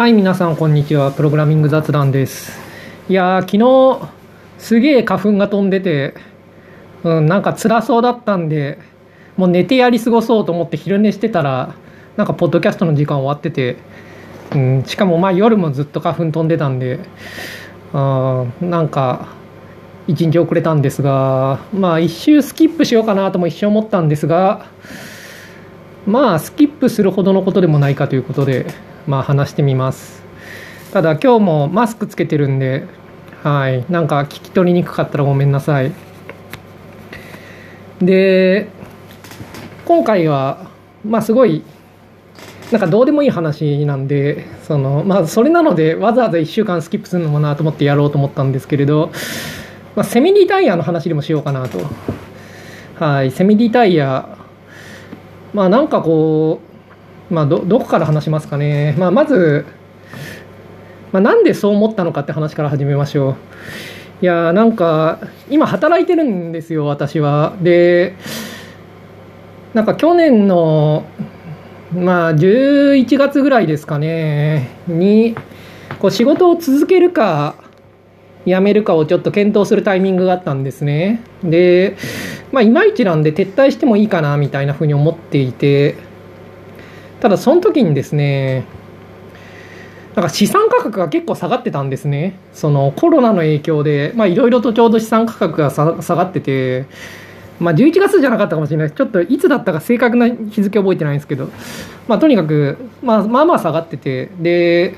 はい、皆さん、こんにちは。プログラミング雑談です。いやー、昨日、すげえ花粉が飛んでて、うん、なんか辛そうだったんで、もう寝てやり過ごそうと思って昼寝してたら、なんか、ポッドキャストの時間終わってて、うん、しかも、まあ、夜もずっと花粉飛んでたんで、あーなんか、一日遅れたんですが、まあ、一周スキップしようかなとも一瞬思ったんですが、まあ、スキップするほどのことでもないかということで、まあ、話してみます。ただ、今日もマスクつけてるんで、はい、なんか聞き取りにくかったらごめんなさい。で、今回は、まあ、すごい、なんかどうでもいい話なんで、そのまあ、それなので、わざわざ1週間スキップするのもなと思ってやろうと思ったんですけれど、まあ、セミリタイヤの話でもしようかなと。はい、セミリタイヤ、まあなんかこう、まあど、どこから話しますかね。まあ、まず、まあ、なんでそう思ったのかって話から始めましょう。いやなんか、今働いてるんですよ、私は。で、なんか去年の、まあ、11月ぐらいですかね、に、こう仕事を続けるか、辞めるかをちょっと検討するタイミングがあったんですね。で、まあ、いまいちなんで撤退してもいいかなみたいなふうに思っていて、ただその時にですね、なんか資産価格が結構下がってたんですね。そのコロナの影響で、まあいろいろとちょうど資産価格が下がってて、まあ11月じゃなかったかもしれない。ちょっといつだったか正確な日付覚えてないんですけど、まあとにかく、まあまあまあ下がってて、で、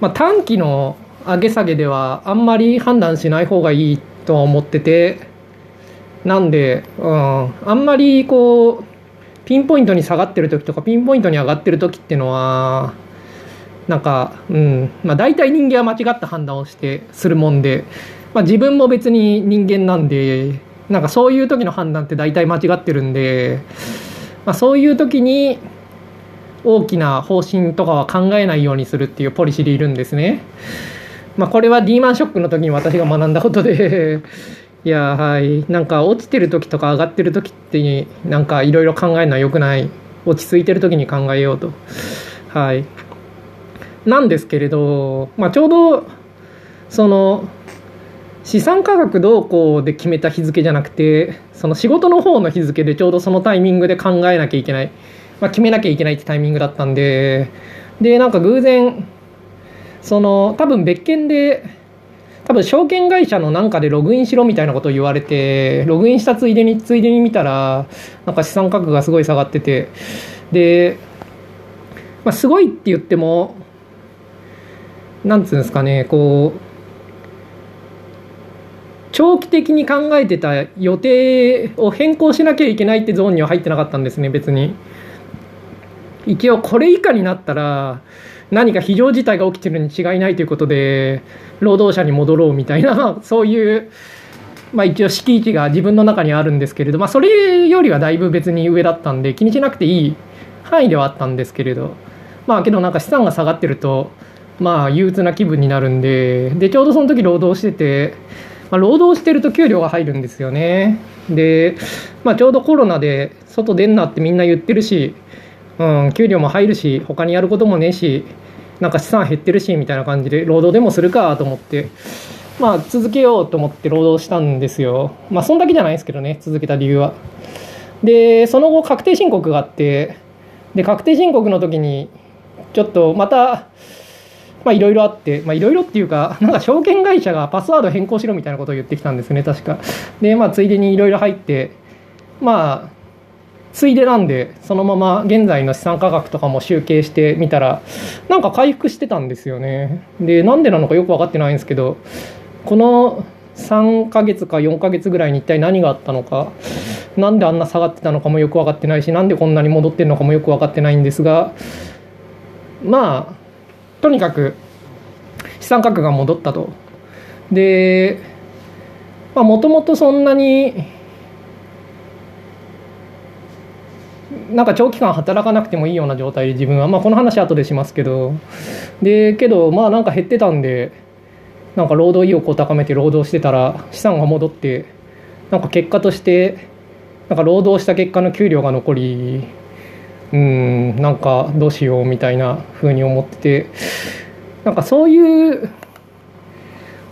まあ短期の上げ下げではあんまり判断しない方がいいとは思ってて、なんで、うん、あんまりこう、ピンポイントに下がってる時とか、ピンポイントに上がってる時っていうのは、なんか、うん、まあ大体人間は間違った判断をしてするもんで、まあ自分も別に人間なんで、なんかそういう時の判断って大体間違ってるんで、まあそういう時に大きな方針とかは考えないようにするっていうポリシーでいるんですね。まあこれはリーマンショックの時に私が学んだことで、いやはい。なんか落ちてる時とか上がってる時ってなんかいろいろ考えるのは良くない。落ち着いてる時に考えようと。はい。なんですけれど、まあ、ちょうどその資産価格どうこうで決めた日付じゃなくてその仕事の方の日付でちょうどそのタイミングで考えなきゃいけない、まあ、決めなきゃいけないってタイミングだったんで。でなんか偶然その多分別件で多分証券会社のなんかでログインしろみたいなことを言われてログインしたついでについでに見たらなんか資産価格がすごい下がってて。で、まあ、すごいって言ってもなんつうんですかねこう長期的に考えてた予定を変更しなきゃいけないってゾーンには入ってなかったんですね別に。一応これ以下になったら何か非常事態が起きてるに違いないということで労働者に戻ろうみたいな そういう、まあ、一応敷地が自分の中にあるんですけれど、まあ、それよりはだいぶ別に上だったんで気にしなくていい範囲ではあったんですけれどまあけどなんか資産が下がってるとまあ憂鬱な気分になるんででちょうどその時労働してて、まあ、労働してると給料が入るんですよね。で、まあ、ちょうどコロナで外出んなってみんな言ってるしうん、給料も入るし他にやることもねえしなんか資産減ってるしみたいな感じで労働でもするかと思ってまあ続けようと思って労働したんですよ。まあそんだけじゃないですけどね続けた理由は。でその後確定申告があってで確定申告の時にちょっとまたまあいろいろあってまあいろいろっていうかなんか証券会社がパスワード変更しろみたいなことを言ってきたんですね確か。でまあついでにいろいろ入ってまあついでなんでそのまま現在の資産価格とかも集計してみたらなんか回復してたんですよね。でなんでなのかよく分かってないんですけどこの3ヶ月か4ヶ月ぐらいに一体何があったのかなんであんな下がってたのかもよく分かってないしなんでこんなに戻ってるのかもよく分かってないんですがまあとにかく資産価格が戻ったと。でもともとそんなになんか長期間働かなくてもいいような状態で自分は、まあ、この話後でしますけど。でけどまあなんか減ってたんでなんか労働意欲を高めて労働してたら資産が戻ってなんか結果としてなんか労働した結果の給料が残りうんなんかどうしようみたいな風に思っててなんかそういう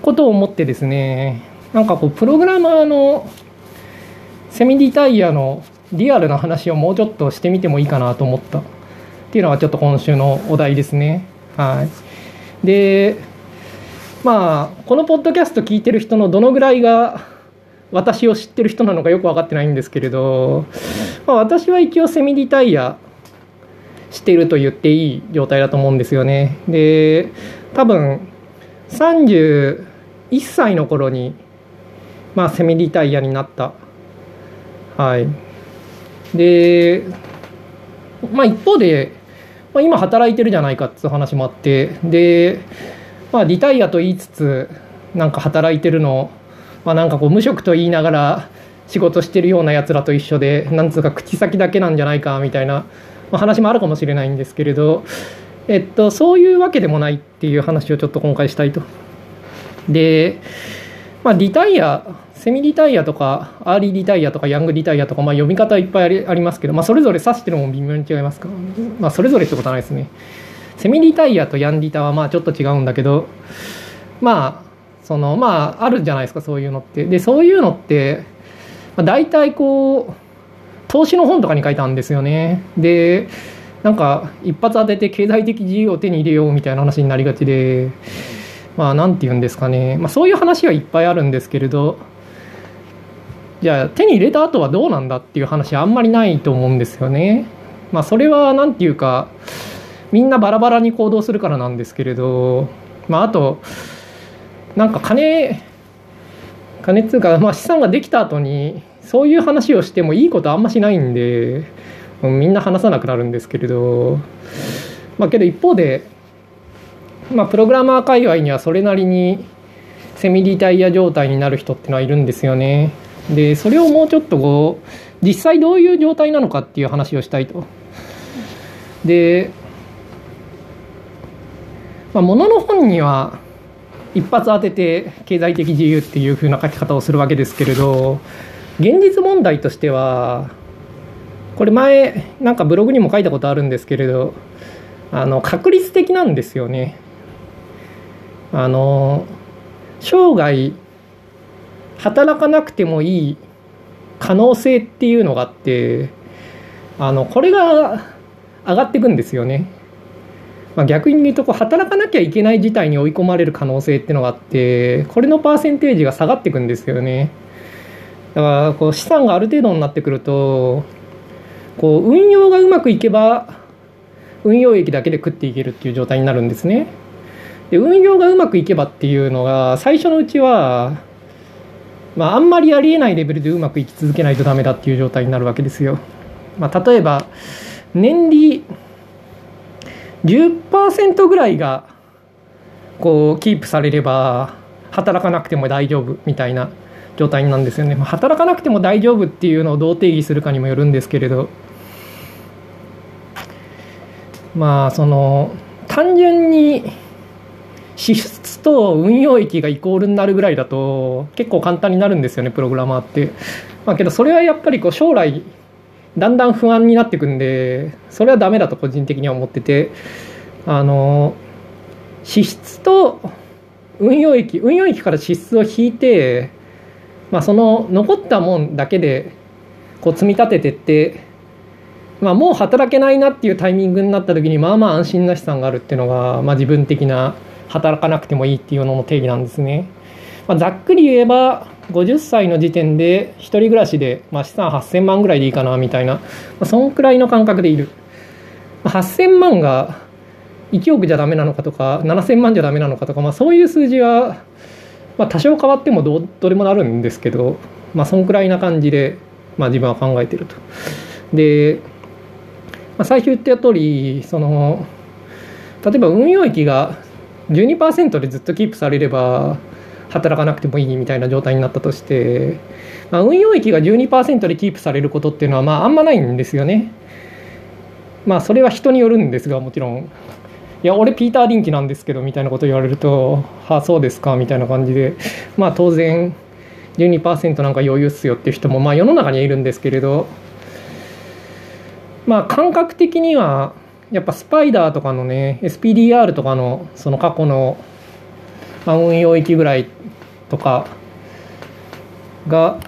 ことを思ってですねなんかこうプログラマーのセミリタイヤのリアルな話をもうちょっとしてみてもいいかなと思ったっていうのがちょっと今週のお題ですね。はい、でまあこのポッドキャスト聞いてる人のどのぐらいが私を知ってる人なのかよく分かってないんですけれど、まあ、私は一応セミリタイヤしてると言っていい状態だと思うんですよね。で多分31歳の頃に、まあ、セミリタイヤになった。はい。で、まあ、一方で、まあ、今働いてるじゃないかっていう話もあってで、まあ、リタイアと言いつつなんか働いてるのまあ、なんかこう無職と言いながら仕事してるようなやつらと一緒でなんつうか口先だけなんじゃないかみたいな、まあ、話もあるかもしれないんですけれど、えっと、そういうわけでもないっていう話をちょっと今回したいと。で、まあ、リタイアセミリタイアとかアーリーリタイアとかヤングリタイアとか、まあ、読み方いっぱいありますけど、まあ、それぞれ指してるのも微妙に違いますか、まあ、それぞれってことはないですね。セミリタイアとヤンリタはまあちょっと違うんだけどまあそのまああるじゃないですかそういうのって。でそういうのって、まあ、大体こう投資の本とかに書いたんですよね。でなんか一発当てて経済的自由を手に入れようみたいな話になりがちでまあ何て言うんですかね、まあ、そういう話はいっぱいあるんですけれどじゃあ手に入れた後はどうなんだっていう話あんまりないと思うんですよね。まあそれは何て言うかみんなバラバラに行動するからなんですけれどまああとなんか金金っつうか、まあ、資産ができた後にそういう話をしてもいいことあんましないんでみんな話さなくなるんですけれどまあけど一方で、まあ、プログラマー界隈にはそれなりにセミリタイヤ状態になる人ってのはいるんですよね。でそれをもうちょっとこう実際どういう状態なのかっていう話をしたいと。で、まあ、物の本には一発当てて経済的自由っていう風な書き方をするわけですけれど現実問題としてはこれ前なんかブログにも書いたことあるんですけれどあの確率的なんですよね。あの生涯働かなくてもいい可能性っていうのがあってあのこれが上がっていくんですよね。まあ、逆に言うとこう働かなきゃいけない事態に追い込まれる可能性っていうのがあってこれのパーセンテージが下がっていくんですよねだからこう資産がある程度になってくるとこう運用がうまくいけば運用益だけで食っていけるっていう状態になるんですねで運用がうまくいけばっていうのが最初のうちはまあ、あんまりありえないレベルでうまくいき続けないとダメだっていう状態になるわけですよ。まあ、例えば年利10%ぐらいがこうキープされれば働かなくても大丈夫みたいな状態なんですよね。働かなくても大丈夫っていうのをどう定義するかにもよるんですけれどまあその単純に支出と運用益がイコールになるぐらいだと結構簡単になるんですよねプログラマーって。まあ、けどそれはやっぱりこう将来だんだん不安になってくんでそれはダメだと個人的には思っててあの支出と運用益運用益から支出を引いて、まあ、その残ったもんだけでこう積み立ててって、まあ、もう働けないなっていうタイミングになった時にまあまあ安心な資産があるっていうのが、まあ、自分的な働かなくてもいいっていうのの定義なんですね。まあ、ざっくり言えば50歳の時点で1人暮らしで、まあ、資産8000万ぐらいでいいかなみたいな、まあ、そんくらいの感覚でいる。8000万が1億じゃダメなのかとか7000万じゃダメなのかとか、まあ、そういう数字は、まあ、多少変わってもどどれもなるんですけど、まあ、そんくらいな感じで、まあ、自分は考えてると。で、まあ、最初言った通りその例えば運用益が12%でずっとキープされれば働かなくてもいいみたいな状態になったとして、まあ、運用益が12%でキープされることっていうのはまああんまないんですよね。まあそれは人によるんですがもちろん。いや俺ピーター・リンキなんですけどみたいなこと言われると「はあそうですか」みたいな感じで。まあ当然12%なんか余裕っすよっていう人もまあ世の中にはいるんですけれど。まあ感覚的にはやっぱスパイダーとかのね SPDR とかのその過去のまあ運用域ぐらいとかが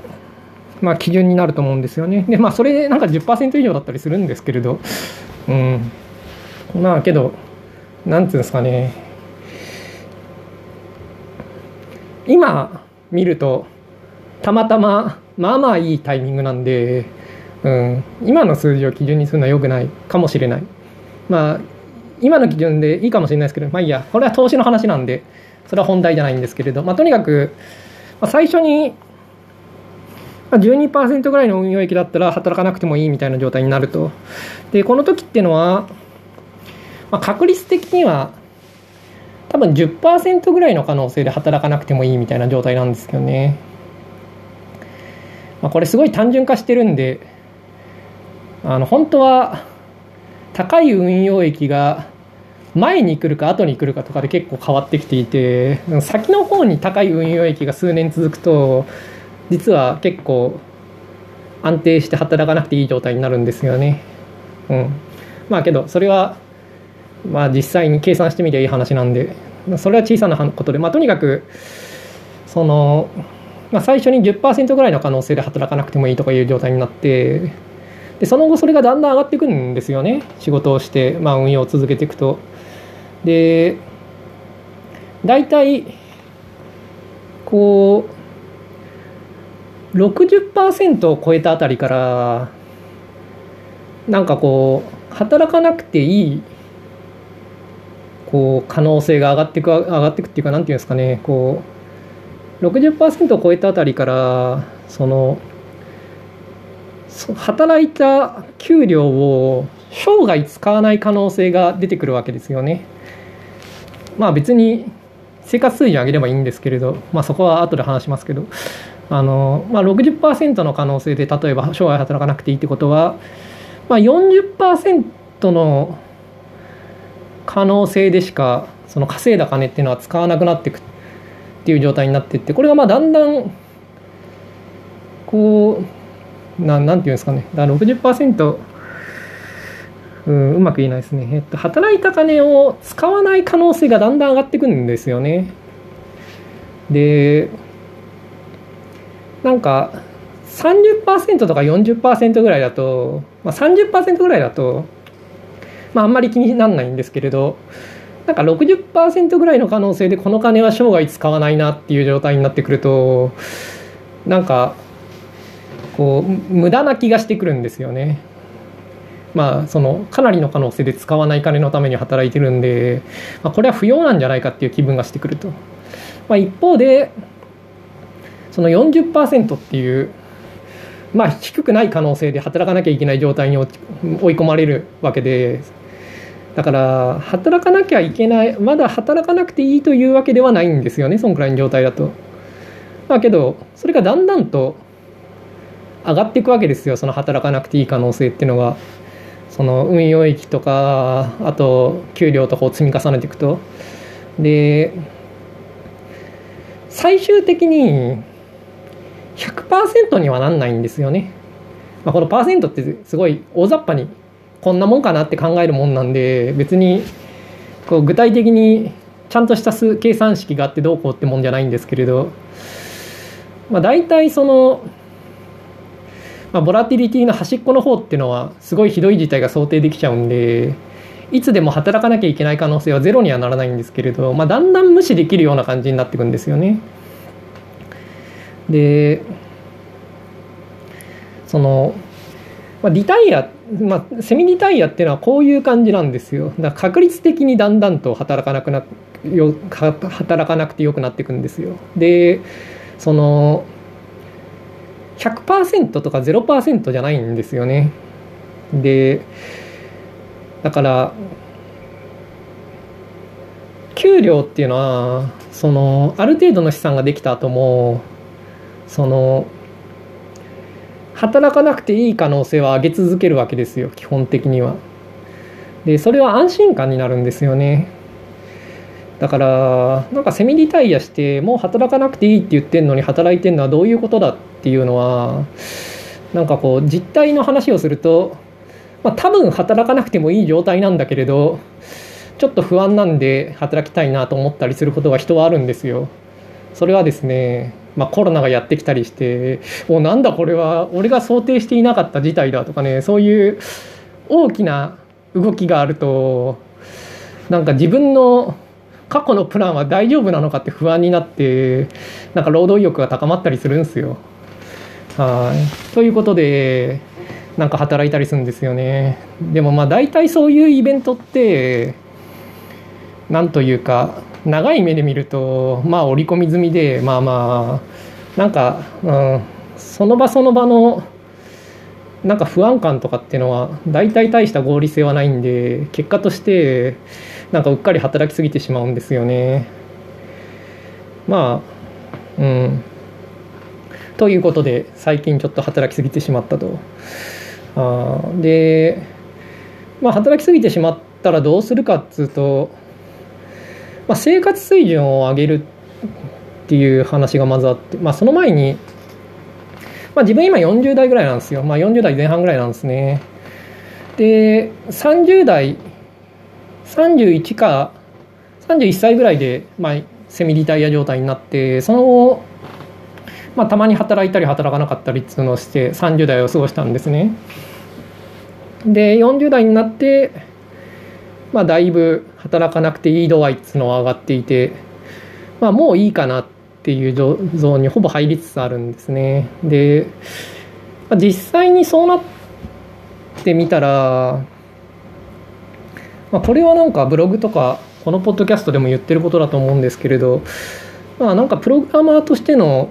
まあ基準になると思うんですよね。でまあそれでなんか10%以上だったりするんですけれどうん。まあけどなんていうんですかね。今見るとたまたままあまあいいタイミングなんで、うん、今の数字を基準にするのは良くないかもしれない。まあ今の基準でいいかもしれないですけどまあいいやこれは投資の話なんでそれは本題じゃないんですけれど、まあ、とにかく、まあ、最初に12%ぐらいの運用益だったら働かなくてもいいみたいな状態になると。で、この時っていうのは、まあ、確率的には多分10%ぐらいの可能性で働かなくてもいいみたいな状態なんですけどね。まあ、これすごい単純化してるんで、あの本当は高い運用益が前に来るか後に来るかとかで結構変わってきていて先の方に高い運用益が数年続くと実は結構安定して働かなくていい状態になるんですよね。うん、まあけどそれはまあ実際に計算してみりゃいい話なんでそれは小さなことでまあとにかくその、まあ、最初に10%ぐらいの可能性で働かなくてもいいとかいう状態になってでその後それがだんだん上がっていくんですよね仕事をして、まあ、運用を続けていくと。で大体こう60%を超えたあたりからなんかこう働かなくていいこう可能性が上がっていく上がっていくっていうかなんていうんですかねこう60%を超えたあたりからその働いた給料を生涯使わない可能性が出てくるわけですよね。まあ別に生活水準上げればいいんですけれど、まあ、そこは後で話しますけどあの、まあ60%、の可能性で例えば生涯働かなくていいってことは、まあ40%、の可能性でしかその稼いだ金っていうのは使わなくなっていくっていう状態になっていってこれがまあだんだんこうななんていうんですかねだから60%うん、うまく言えないですね。えっと、働いた金を使わない可能性がだんだん上がってくるんですよね。で、なんか、30%とか40%ぐらいだと、まあ、30%ぐらいだと、まあ、あんまり気にならないんですけれど、なんか60%ぐらいの可能性でこの金は生涯使わないなっていう状態になってくると、なんか、こう、無駄な気がしてくるんですよね。まあ、そのかなりの可能性で使わない金のために働いてるんで、まあ、これは不要なんじゃないかっていう気分がしてくると。まあ、一方でその40%っていう、まあ、低くない可能性で働かなきゃいけない状態に追い込まれるわけでだから働かなきゃいけないまだ働かなくていいというわけではないんですよねそんくらいの状態だと。だけどそれがだんだんと上がっていくわけですよ。その働かなくていい可能性っていうのが。その運用益とかあと給料とかを積み重ねていくと。で最終的に100%にはなんないんですよね、まあ、このパーセントってすごい大雑把にこんなもんかなって考えるもんなんで別にこう具体的にちゃんとした計算式があってどうこうってもんじゃないんですけれど、まあ、大体そのまあ、ボラティリティの端っこの方っていうのはすごいひどい事態が想定できちゃうんでいつでも働かなきゃいけない可能性はゼロにはならないんですけれど、まあ、だんだん無視できるような感じになっていくんですよね。でその、まあ、リタイア、まあ、セミリタイアっていうのはこういう感じなんですよ。だから確率的にだんだんと働かなくなよ働かなくてよくなっていくんですよ。でその100%とか0%じゃないんですよね。でだから給料っていうのはそのある程度の資産ができた後もその働かなくていい可能性は上げ続けるわけですよ基本的には。でそれは安心感になるんですよね。だからなんかセミリタイアしてもう働かなくていいって言ってんのに働いてんのはどういうことだっていうのはなんかこう実態の話をするとまあ、多分働かなくてもいい状態なんだけれどちょっと不安なんで働きたいなと思ったりすることが人はあるんですよ。それはですね、まあ、コロナがやってきたりしておなんだこれは俺が想定していなかった事態だとかねそういう大きな動きがあるとなんか自分の過去のプランは大丈夫なのかって不安になってなんか労働意欲が高まったりするんですよ。はいということでなんか働いたりするんですよね。でもまあ大体そういうイベントってなんというか長い目で見るとまあ織り込み済みでまあまあなんか、うん、その場その場のなんか不安感とかっていうのは大体大した合理性はないんで結果としてなんかうっかり働きすぎてしまうんですよね。まあうんということで最近ちょっと働きすぎてしまったと。あでまあ働きすぎてしまったらどうするかっつうとまあ、生活水準を上げるっていう話がまずあって、まあ、その前に、まあ、自分今40代ぐらいなんですよ、まあ、40代前半ぐらいなんですねで30代31か31歳ぐらいで、まあ、セミリタイヤ状態になってその後、まあ、たまに働いたり働かなかったりっていうのをして30代を過ごしたんですねで40代になってまあ、だいぶ働かなくていい度合いっていうのは上がっていて、まあ、もういいかなっていうゾーンにほぼ入りつつあるんですね。で、まあ、実際にそうなってみたら、まあ、これはなんかブログとかこのポッドキャストでも言ってることだと思うんですけれど、まあ、なんかプログラマーとしての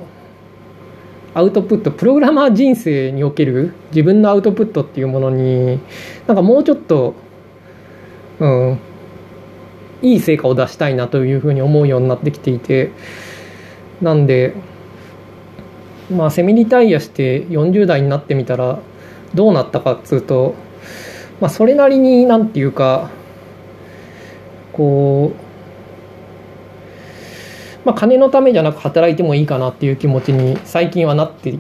アウトプットプログラマー人生における自分のアウトプットっていうものになんかもうちょっとうん、いい成果を出したいなというふうに思うようになってきていてなんでまあセミリタイヤして40代になってみたらどうなったかっつうと、まあ、それなりになんていうかこう、まあ、金のためじゃなく働いてもいいかなっていう気持ちに最近はなって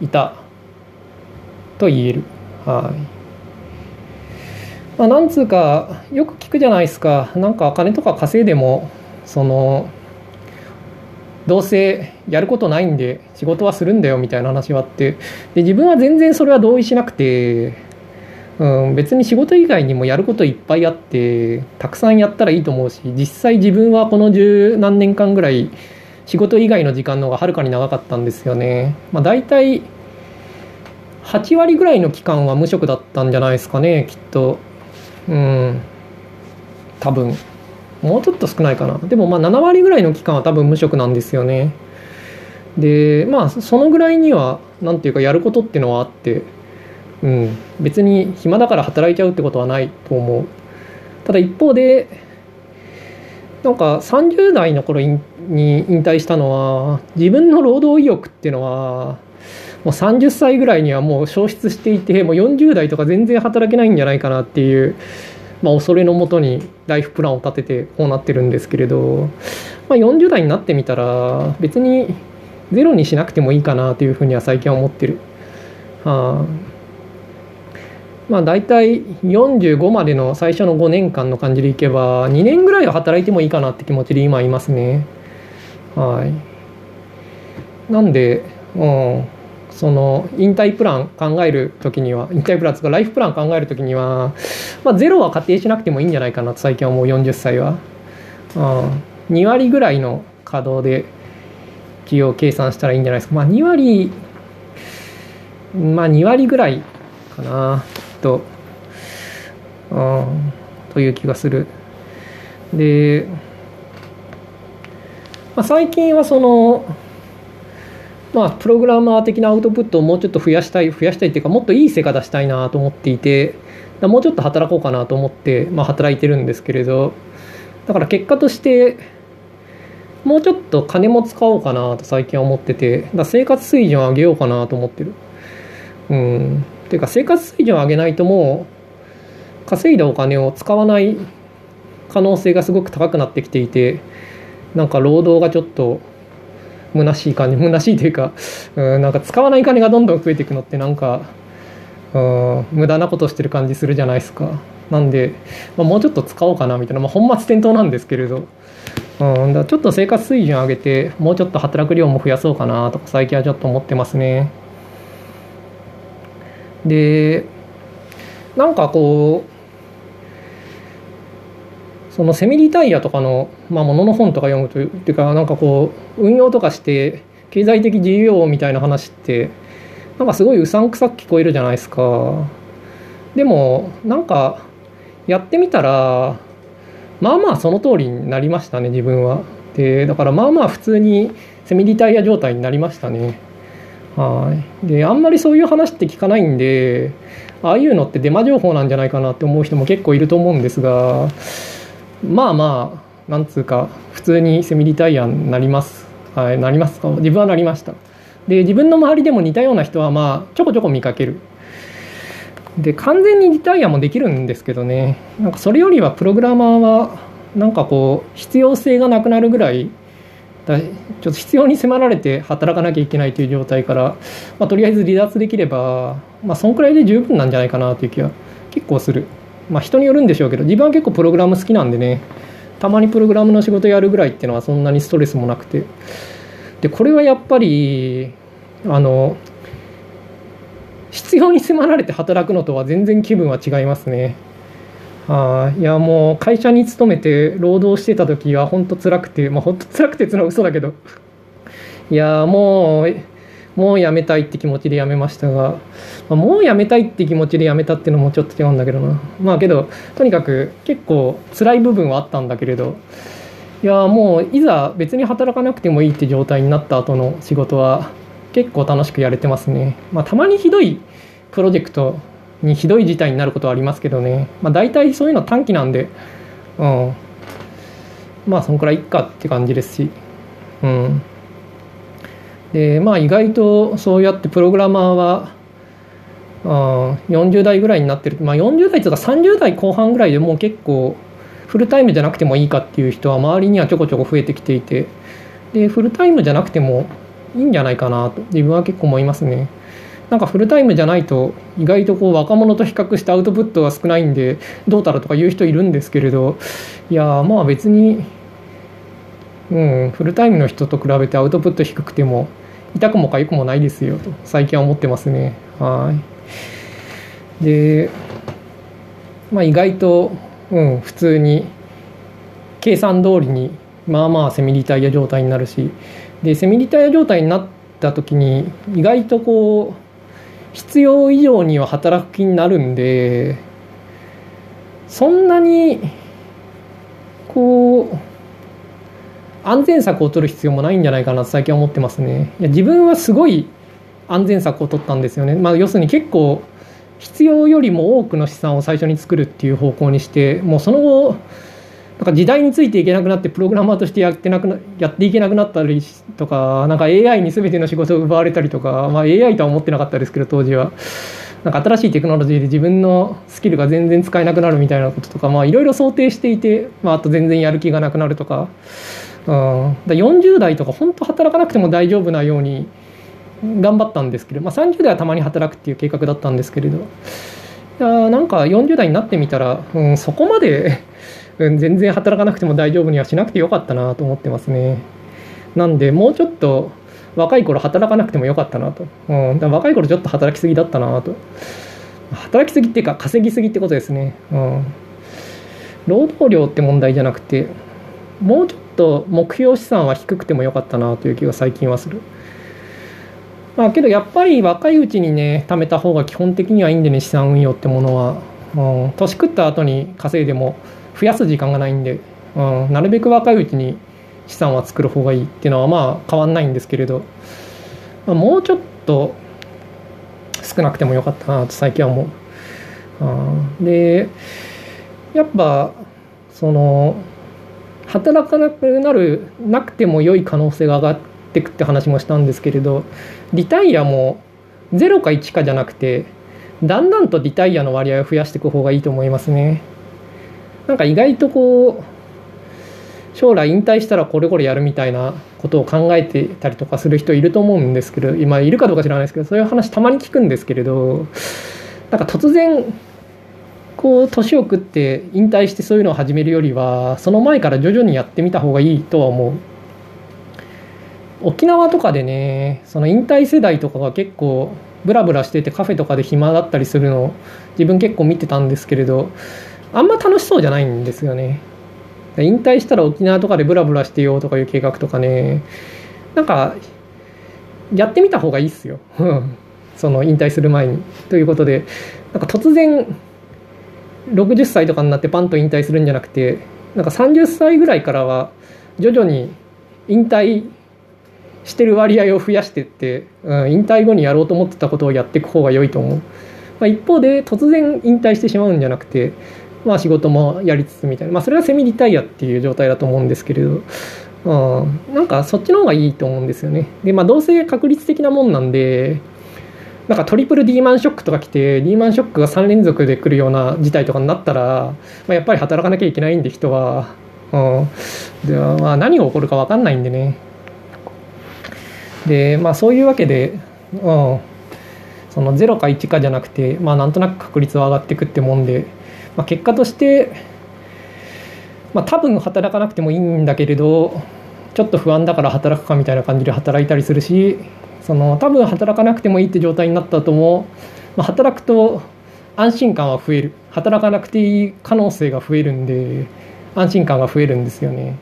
いたと言える。はい。まあ、なんつうかよく聞くじゃないですか。なんか金とか稼いでもそのどうせやることないんで仕事はするんだよみたいな話はあって。で自分は全然それは同意しなくて、うん、別に仕事以外にもやることいっぱいあってたくさんやったらいいと思うし実際自分はこの十何年間ぐらい仕事以外の時間の方がはるかに長かったんですよね。まあ、大体8割ぐらいの期間は無職だったんじゃないですかねきっと。うん。多分。もうちょっと少ないかな。でもまあ7割ぐらいの期間は多分無職なんですよね。でまあそのぐらいには何ていうかやることっていうのはあって。うん。別に暇だから働いちゃうってことはないと思う。ただ一方でなんか30代の頃に引退したのは自分の労働意欲っていうのはもう30歳ぐらいにはもう消失していてもう40代とか全然働けないんじゃないかなっていう、まあ、恐れのもとにライフプランを立ててこうなってるんですけれど、まあ、40代になってみたら別にゼロにしなくてもいいかなというふうには最近は思ってる。はあ。まあ、大体45までの最初の5年間の感じでいけば2年ぐらいは働いてもいいかなって気持ちで今いますね。はい。なんで、うん、その引退プラン考える時には引退プランとかライフプラン考える時には、まあ、ゼロは仮定しなくてもいいんじゃないかなと最近はもう40歳は、うん、2割ぐらいの稼働で需要計算したらいいんじゃないですか。まあ2割まあ2割ぐらいかな。と、うん、という気がする。で、まあ、最近はそのまあ、プログラマー的なアウトプットをもうちょっと増やしたい増やしたいっていうかもっといい成果出したいなと思っていてもうちょっと働こうかなと思って、まあ、働いてるんですけれどだから結果としてもうちょっと金も使おうかなと最近は思っててだ生活水準を上げようかなと思ってる。うん。っていうか生活水準を上げないともう稼いだお金を使わない可能性がすごく高くなってきていてなんか労働がちょっと虚しい感じ虚しいというか、うん、なんか使わない金がどんどん増えていくのってなんか、うん無駄なことしてる感じするじゃないですか。なんで、まあ、もうちょっと使おうかなみたいな、まあ、本末転倒なんですけれど、うん、だちょっと生活水準上げてもうちょっと働く量も増やそうかなとか最近はちょっと思ってますね。でなんかこうそのセミリタイヤとかの、まあ、ものの本とか読むというというかなんかこう運用とかして経済的自由みたいな話ってなんかすごいうさんくさく聞こえるじゃないですか。でもなんかやってみたらまあまあその通りになりましたね自分は。でだからまあまあ普通にセミリタイヤ状態になりましたね。はい。であんまりそういう話って聞かないんでああいうのってデマ情報なんじゃないかなって思う人も結構いると思うんですがまあまあなんつうか普通にセミリタイヤになります。はいなります。か自分はなりました。で自分の周りでも似たような人はまあちょこちょこ見かける。で完全にリタイアもできるんですけどね。なんかそれよりはプログラマーはなんかこう必要性がなくなるぐらいだちょっと必要に迫られて働かなきゃいけないという状態から、まあ、とりあえず離脱できれば、まあ、そんくらいで十分なんじゃないかなという気は結構する。まあ、人によるんでしょうけど自分は結構プログラム好きなんでねたまにプログラムの仕事やるぐらいっていうのはそんなにストレスもなくてでこれはやっぱりあの必要に迫られて働くのとは全然気分は違いますね。あいやもう会社に勤めて労働してた時は本当辛くてまあ本当辛くてっていうの嘘だけど。いやもうもう辞めたいって気持ちで辞めましたが、まあ、もう辞めたいって気持ちで辞めたっていうのもちょっと違うんだけどな。まあけどとにかく結構辛い部分はあったんだけれど。いやもういざ別に働かなくてもいいって状態になった後の仕事は結構楽しくやれてますね。まあ、たまにひどいプロジェクトにひどい事態になることはありますけどね、まあ、大体そういうの短期なんで、うん、まあそんくらいいっかって感じですし、うん、でまあ意外とそうやってプログラマーはあ40代ぐらいになってる、まあ、40代とか30代後半ぐらいでもう結構フルタイムじゃなくてもいいかっていう人は周りにはちょこちょこ増えてきていて。でフルタイムじゃなくてもいいんじゃないかなと自分は結構思いますね。なんかフルタイムじゃないと意外とこう若者と比較してアウトプットが少ないんでどうたらとか言う人いるんですけれどいやまあ別に、うん、フルタイムの人と比べてアウトプット低くても痛くも痒くもないですよと最近は思ってますね。はい。でまあ意外と、うん、普通に計算通りにまあまあセミリタイヤ状態になるしでセミリタイヤ状態になった時に意外とこう必要以上には働く気になるんでそんなにこう安全策を取る必要もないんじゃないかなと最近は思ってますね。いや自分はすごい安全策を取ったんですよね。まあ、要するに結構必要よりも多くの資産を最初に作るっていう方向にしてもうその後なんか時代についていけなくなってプログラマーとしてやってなくなやっていけなくなったりとかなんか AI に全ての仕事を奪われたりとか、まあ、AI とは思ってなかったですけど当時は。なんか新しいテクノロジーで自分のスキルが全然使えなくなるみたいなこととかいろいろ想定していて、まあ、あと全然やる気がなくなるとか,、うん、だか40代とか本当働かなくても大丈夫なように頑張ったんですけど、まあ、30代はたまに働くっていう計画だったんですけれど。いやなんか40代になってみたら、うん、そこまで全然働かなくても大丈夫にはしなくてよかったなと思ってますね。なんで、もうちょっと若い頃働かなくてもよかったなと。うん、だ若い頃ちょっと働きすぎだったなと。働きすぎっていうか稼ぎすぎってことですね。うん。労働量って問題じゃなくて、もうちょっと目標資産は低くてもよかったなという気が最近はする。まあけどやっぱり若いうちにね、貯めた方が基本的にはいいんでね、資産運用ってものは。うん、年食った後に稼いでも増やす時間がないんで、うん、なるべく若いうちに資産は作る方がいいっていうのはまあ変わんないんですけれど、まあ、もうちょっと少なくてもよかったなと最近は思う。うん、でやっぱその働かなくなるなくても良い可能性が上がってくって話もしたんですけれどリタイアも0か1かじゃなくてだんだんとリタイアの割合を増やしていく方がいいと思いますね。なんか意外とこう将来引退したらこれこれやるみたいなことを考えてたりとかする人いると思うんですけど今いるかどうか知らないですけどそういう話たまに聞くんですけれどなんか突然こう年を食って引退してそういうのを始めるよりはその前から徐々にやってみた方がいいとは思う。沖縄とかでねその引退世代とかが結構ブラブラしててカフェとかで暇だったりするのを自分結構見てたんですけれどあんま楽しそうじゃないんですよね。引退したら沖縄とかでブラブラしてようとかいう計画とかね。なんかやってみた方がいいっすよ。その引退する前に。ということでなんか突然60歳とかになってパンと引退するんじゃなくてなんか30歳ぐらいからは徐々に引退してる割合を増やしてって、うん、引退後にやろうと思ってたことをやっていく方が良いと思う、まあ、一方で突然引退してしまうんじゃなくて、まあ、仕事もやりつつみたいな、まあ、それはセミリタイアっていう状態だと思うんですけれど、うん、なんかそっちの方がいいと思うんですよね。でまあどうせ確率的なもんなんでなんかトリプルディーマンショックとか来てディーマンショックが3連続で来るような事態とかになったら、まあ、やっぱり働かなきゃいけないんで人は、うん、ではまあ何が起こるか分かんないんでね。でまあそういうわけで、うん、その0か1かじゃなくて、まあ、なんとなく確率は上がっていくってもんで、まあ、結果として、まあ、多分働かなくてもいいんだけれどちょっと不安だから働くかみたいな感じで働いたりするしその多分働かなくてもいいって状態になった後も、まあ、働くと安心感は増える。働かなくていい可能性が増えるんで安心感が増えるんですよね。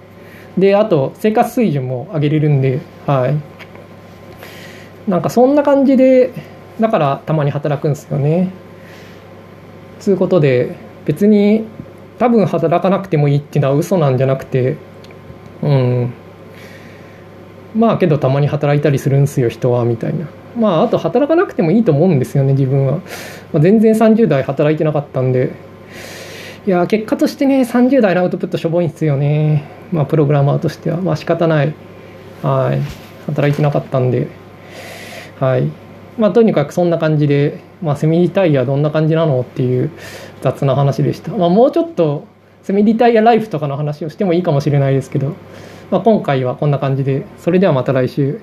であと生活水準も上げれるんではい。なんかそんな感じでだからたまに働くんですよね。つうことで別に多分働かなくてもいいっていうのは嘘なんじゃなくてうん。まあけどたまに働いたりするんすよ人はみたいな。まああと働かなくてもいいと思うんですよね自分は、まあ、全然30代働いてなかったんで。いや結果としてね30代のアウトプットしょぼいんすよね。まあプログラマーとしては。まあ仕方ない。はい。働いてなかったんで。はい。まあ、とにかくそんな感じで、まあ、セミリタイヤどんな感じなのっていう雑な話でした、まあ、もうちょっとセミリタイアライフとかの話をしてもいいかもしれないですけど、まあ、今回はこんな感じでそれではまた来週。